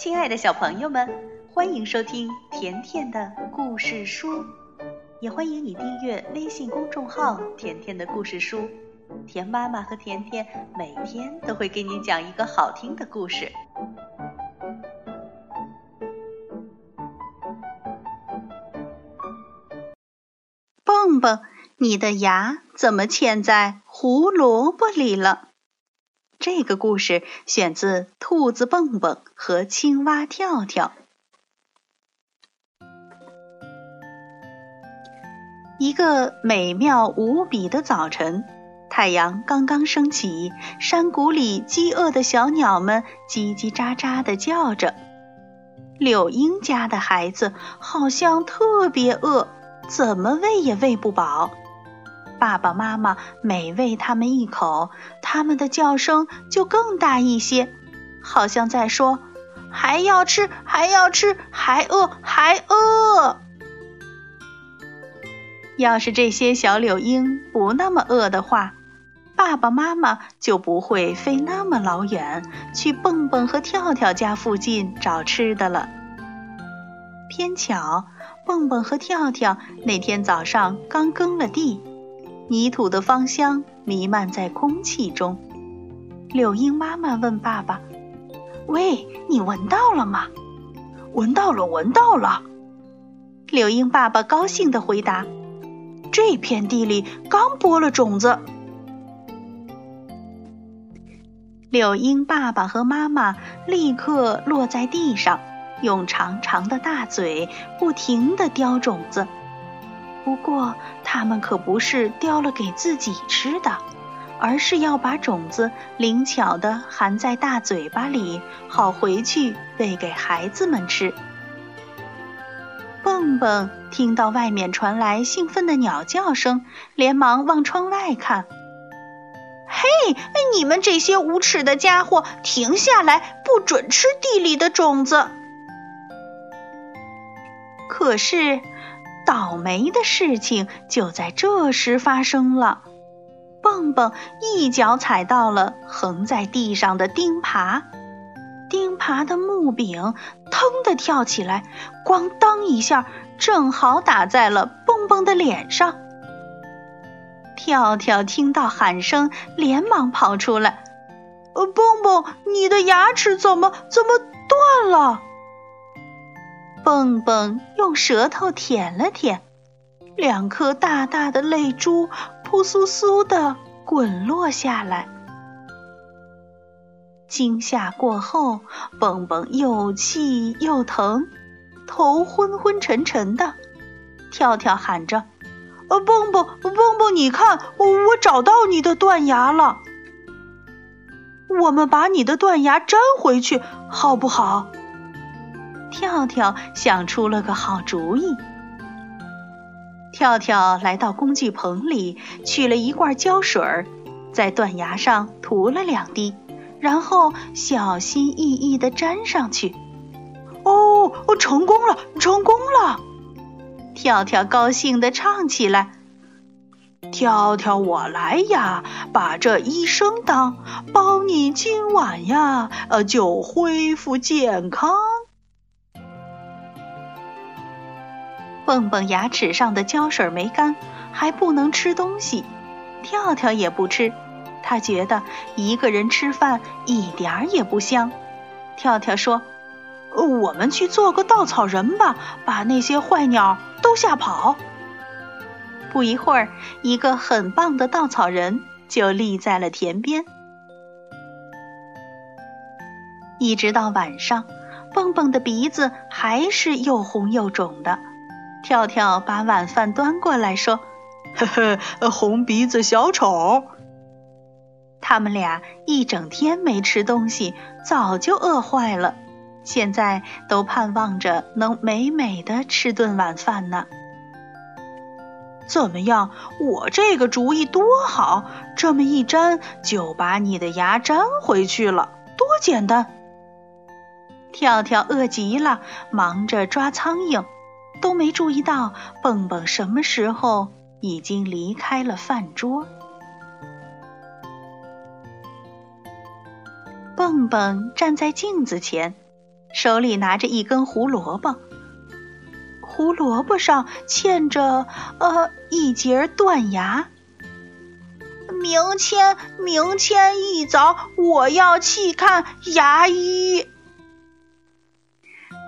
亲爱的小朋友们，欢迎收听甜甜的故事书，也欢迎你订阅微信公众号“甜甜的故事书”。甜妈妈和甜甜每天都会给你讲一个好听的故事。蹦蹦，你的牙怎么嵌在胡萝卜里了？这个故事选自《兔子蹦蹦和青蛙跳跳》。一个美妙无比的早晨，太阳刚刚升起，山谷里饥饿的小鸟们叽叽喳喳地叫着。柳莺家的孩子好像特别饿，怎么喂也喂不饱。爸爸妈妈每喂它们一口，它们的叫声就更大一些，好像在说：“还要吃，还要吃，还饿，还饿。”要是这些小柳莺不那么饿的话，爸爸妈妈就不会飞那么老远去蹦蹦和跳跳家附近找吃的了。偏巧，蹦蹦和跳跳那天早上刚耕了地。泥土的芳香弥漫在空气中。柳莺妈妈问爸爸：“喂，你闻到了吗？”“闻到了，闻到了。”柳莺爸爸高兴地回答：“这片地里刚播了种子。”柳莺爸爸和妈妈立刻落在地上，用长长的大嘴不停地叼种子。不过，他们可不是叼了给自己吃的，而是要把种子灵巧地含在大嘴巴里，好回去喂给孩子们吃。蹦蹦听到外面传来兴奋的鸟叫声，连忙往窗外看。嘿，你们这些无耻的家伙，停下来，不准吃地里的种子！可是。倒霉的事情就在这时发生了，蹦蹦一脚踩到了横在地上的钉耙，钉耙的木柄腾地跳起来，咣当一下，正好打在了蹦蹦的脸上。跳跳听到喊声，连忙跑出来：“呃，蹦蹦，你的牙齿怎么怎么断了？”蹦蹦用舌头舔了舔，两颗大大的泪珠扑簌簌的滚落下来。惊吓过后，蹦蹦又气又疼，头昏昏沉沉的。跳跳喊着：“，蹦蹦，蹦蹦，你看，我找到你的断牙了。我们把你的断牙粘回去，好不好？”跳跳想出了个好主意。跳跳来到工具棚里，取了一罐胶水，在断崖上涂了两滴，然后小心翼翼地粘上去。哦，成功了，成功了！跳跳高兴地唱起来：“跳跳，我来呀，把这医生当，包你今晚呀，呃，就恢复健康。”蹦蹦牙齿上的胶水没干，还不能吃东西。跳跳也不吃，他觉得一个人吃饭一点儿也不香。跳跳说：“我们去做个稻草人吧，把那些坏鸟都吓跑。”不一会儿，一个很棒的稻草人就立在了田边。一直到晚上，蹦蹦的鼻子还是又红又肿的。跳跳把晚饭端过来，说：“呵呵，红鼻子小丑。”他们俩一整天没吃东西，早就饿坏了，现在都盼望着能美美的吃顿晚饭呢。怎么样？我这个主意多好，这么一粘就把你的牙粘回去了，多简单！跳跳饿极了，忙着抓苍蝇。都没注意到蹦蹦什么时候已经离开了饭桌。蹦蹦站在镜子前，手里拿着一根胡萝卜。胡萝卜上嵌着呃一截断牙。明天，明天一早我要去看牙医。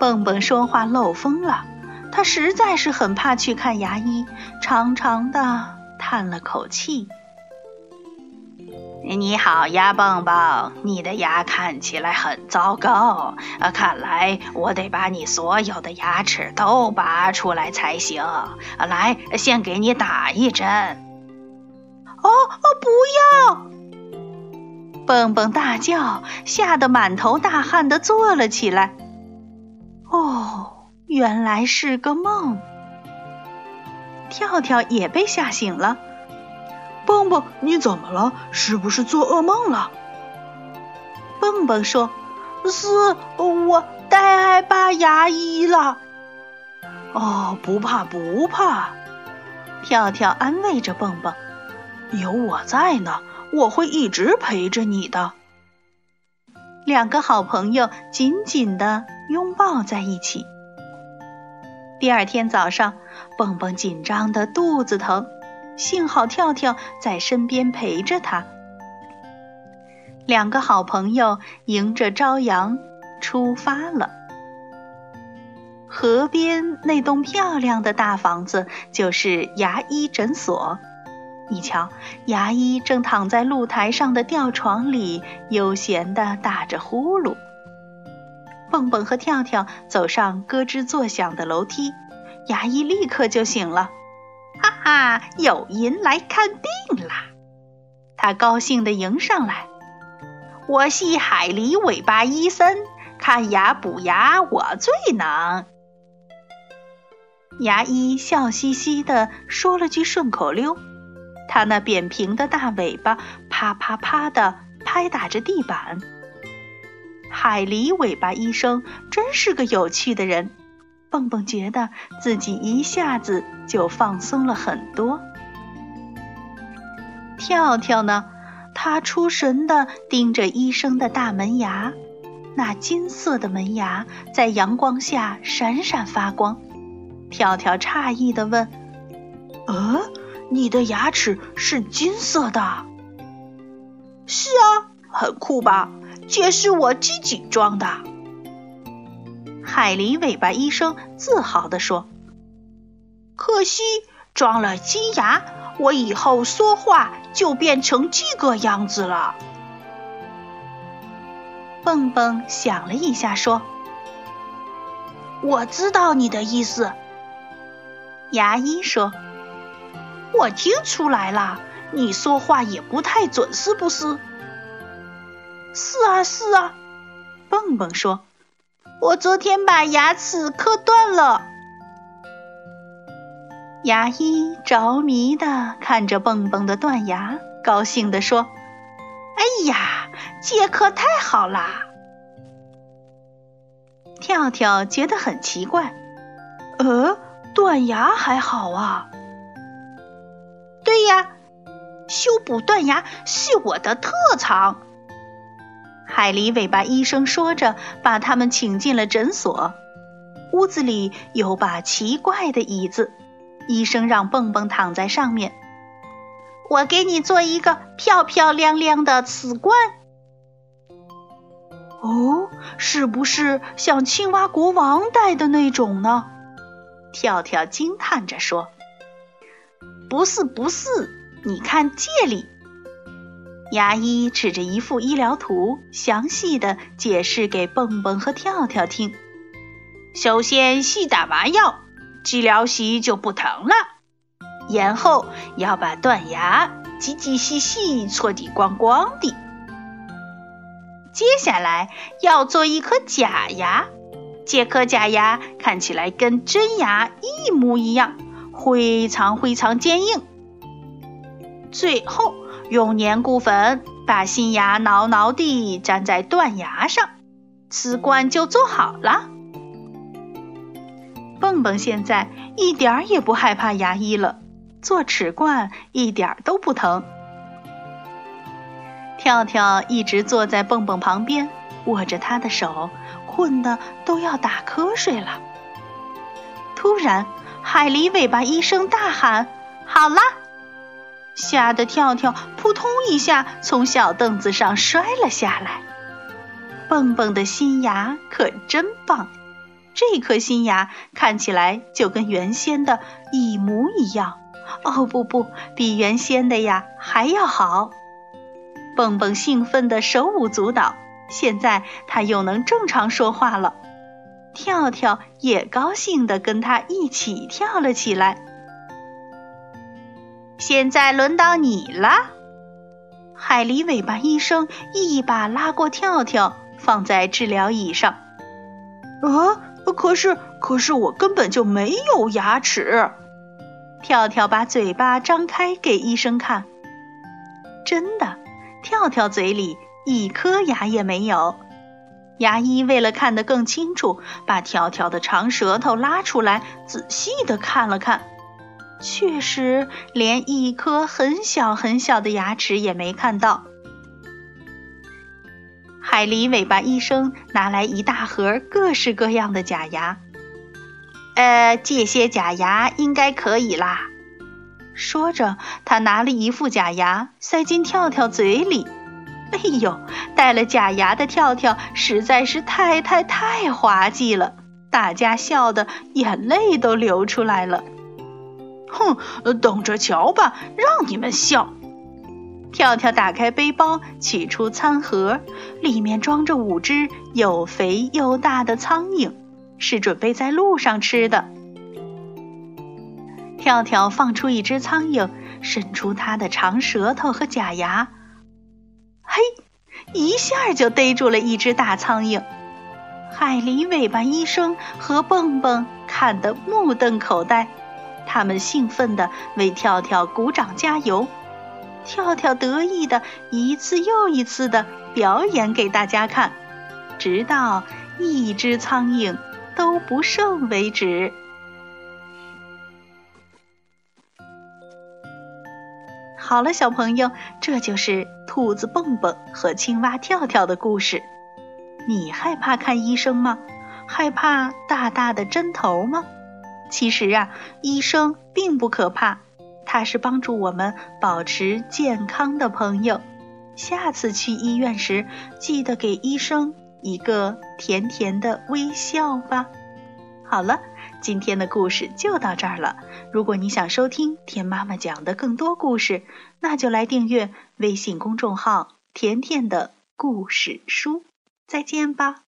蹦蹦说话漏风了，他实在是很怕去看牙医，长长的叹了口气。你好呀，蹦蹦，你的牙看起来很糟糕，啊，看来我得把你所有的牙齿都拔出来才行。来，先给你打一针。哦哦，不要！蹦蹦大叫，吓得满头大汗的坐了起来。哦，原来是个梦。跳跳也被吓醒了。蹦蹦，你怎么了？是不是做噩梦了？蹦蹦说：“是我太害怕牙医了。”哦，不怕不怕，跳跳安慰着蹦蹦：“有我在呢，我会一直陪着你的。”两个好朋友紧紧的拥抱在一起。第二天早上，蹦蹦紧张的肚子疼。幸好跳跳在身边陪着他，两个好朋友迎着朝阳出发了。河边那栋漂亮的大房子就是牙医诊所。你瞧，牙医正躺在露台上的吊床里，悠闲地打着呼噜。蹦蹦和跳跳走上咯吱作响的楼梯，牙医立刻就醒了。哈哈，有人来看病啦！他高兴地迎上来。我是海狸尾巴医生，看牙补牙我最能。牙医笑嘻嘻地说了句顺口溜，他那扁平的大尾巴啪啪啪地拍打着地板。海狸尾巴医生真是个有趣的人。蹦蹦觉得自己一下子就放松了很多。跳跳呢，他出神的盯着医生的大门牙，那金色的门牙在阳光下闪闪发光。跳跳诧异的问：“呃，你的牙齿是金色的？”“是啊，很酷吧？这是我自己装的。”海狸尾巴医生自豪地说：“可惜装了金牙，我以后说话就变成这个样子了。”蹦蹦想了一下，说：“我知道你的意思。”牙医说：“我听出来了，你说话也不太准，是不是？”“是啊，是啊。”蹦蹦说。我昨天把牙齿磕断了。牙医着迷的看着蹦蹦的断牙，高兴的说：“哎呀，这可太好啦！”跳跳觉得很奇怪：“呃，断牙还好啊？”“对呀，修补断牙是我的特长。”海狸尾巴医生说着，把他们请进了诊所。屋子里有把奇怪的椅子，医生让蹦蹦躺在上面。我给你做一个漂漂亮亮的瓷冠。哦，是不是像青蛙国王戴的那种呢？跳跳惊叹着说：“不是，不是，你看这里。”牙医指着一幅医疗图，详细的解释给蹦蹦和跳跳听。首先细打麻药，治疗时就不疼了。然后要把断牙仔仔细细搓得光光的。接下来要做一颗假牙，这颗假牙看起来跟真牙一模一样，非常非常坚硬。最后。用粘固粉把新牙牢牢地粘在断牙上，瓷冠就做好了。蹦蹦现在一点儿也不害怕牙医了，做齿冠一点都不疼。跳跳一直坐在蹦蹦旁边，握着他的手，困得都要打瞌睡了。突然，海狸尾巴医生大喊：“好啦！”吓得跳跳扑通一下从小凳子上摔了下来。蹦蹦的新牙可真棒，这颗新牙看起来就跟原先的一模一样。哦不不，比原先的呀还要好！蹦蹦兴奋的手舞足蹈，现在他又能正常说话了。跳跳也高兴的跟他一起跳了起来。现在轮到你了，海狸尾巴医生一把拉过跳跳，放在治疗椅上。啊，可是可是我根本就没有牙齿。跳跳把嘴巴张开给医生看，真的，跳跳嘴里一颗牙也没有。牙医为了看得更清楚，把跳跳的长舌头拉出来，仔细的看了看，确实连一颗很小很小的牙齿也没看到。海狸尾巴医生拿来一大盒各式各样的假牙。呃，这些假牙应该可以啦。说着，他拿了一副假牙塞进跳跳嘴里。哎呦，戴了假牙的跳跳实在是太太太滑稽了，大家笑得眼泪都流出来了。哼，等着瞧吧，让你们笑！跳跳打开背包，取出餐盒，里面装着五只又肥又大的苍蝇。是准备在路上吃的。跳跳放出一只苍蝇，伸出它的长舌头和假牙，嘿，一下就逮住了一只大苍蝇。海狸尾巴医生和蹦蹦看得目瞪口呆，他们兴奋地为跳跳鼓掌加油。跳跳得意的一次又一次的表演给大家看，直到一只苍蝇。都不剩为止。好了，小朋友，这就是兔子蹦蹦和青蛙跳跳的故事。你害怕看医生吗？害怕大大的针头吗？其实啊，医生并不可怕，他是帮助我们保持健康的朋友。下次去医院时，记得给医生。一个甜甜的微笑吧。好了，今天的故事就到这儿了。如果你想收听甜妈妈讲的更多故事，那就来订阅微信公众号“甜甜的故事书”。再见吧。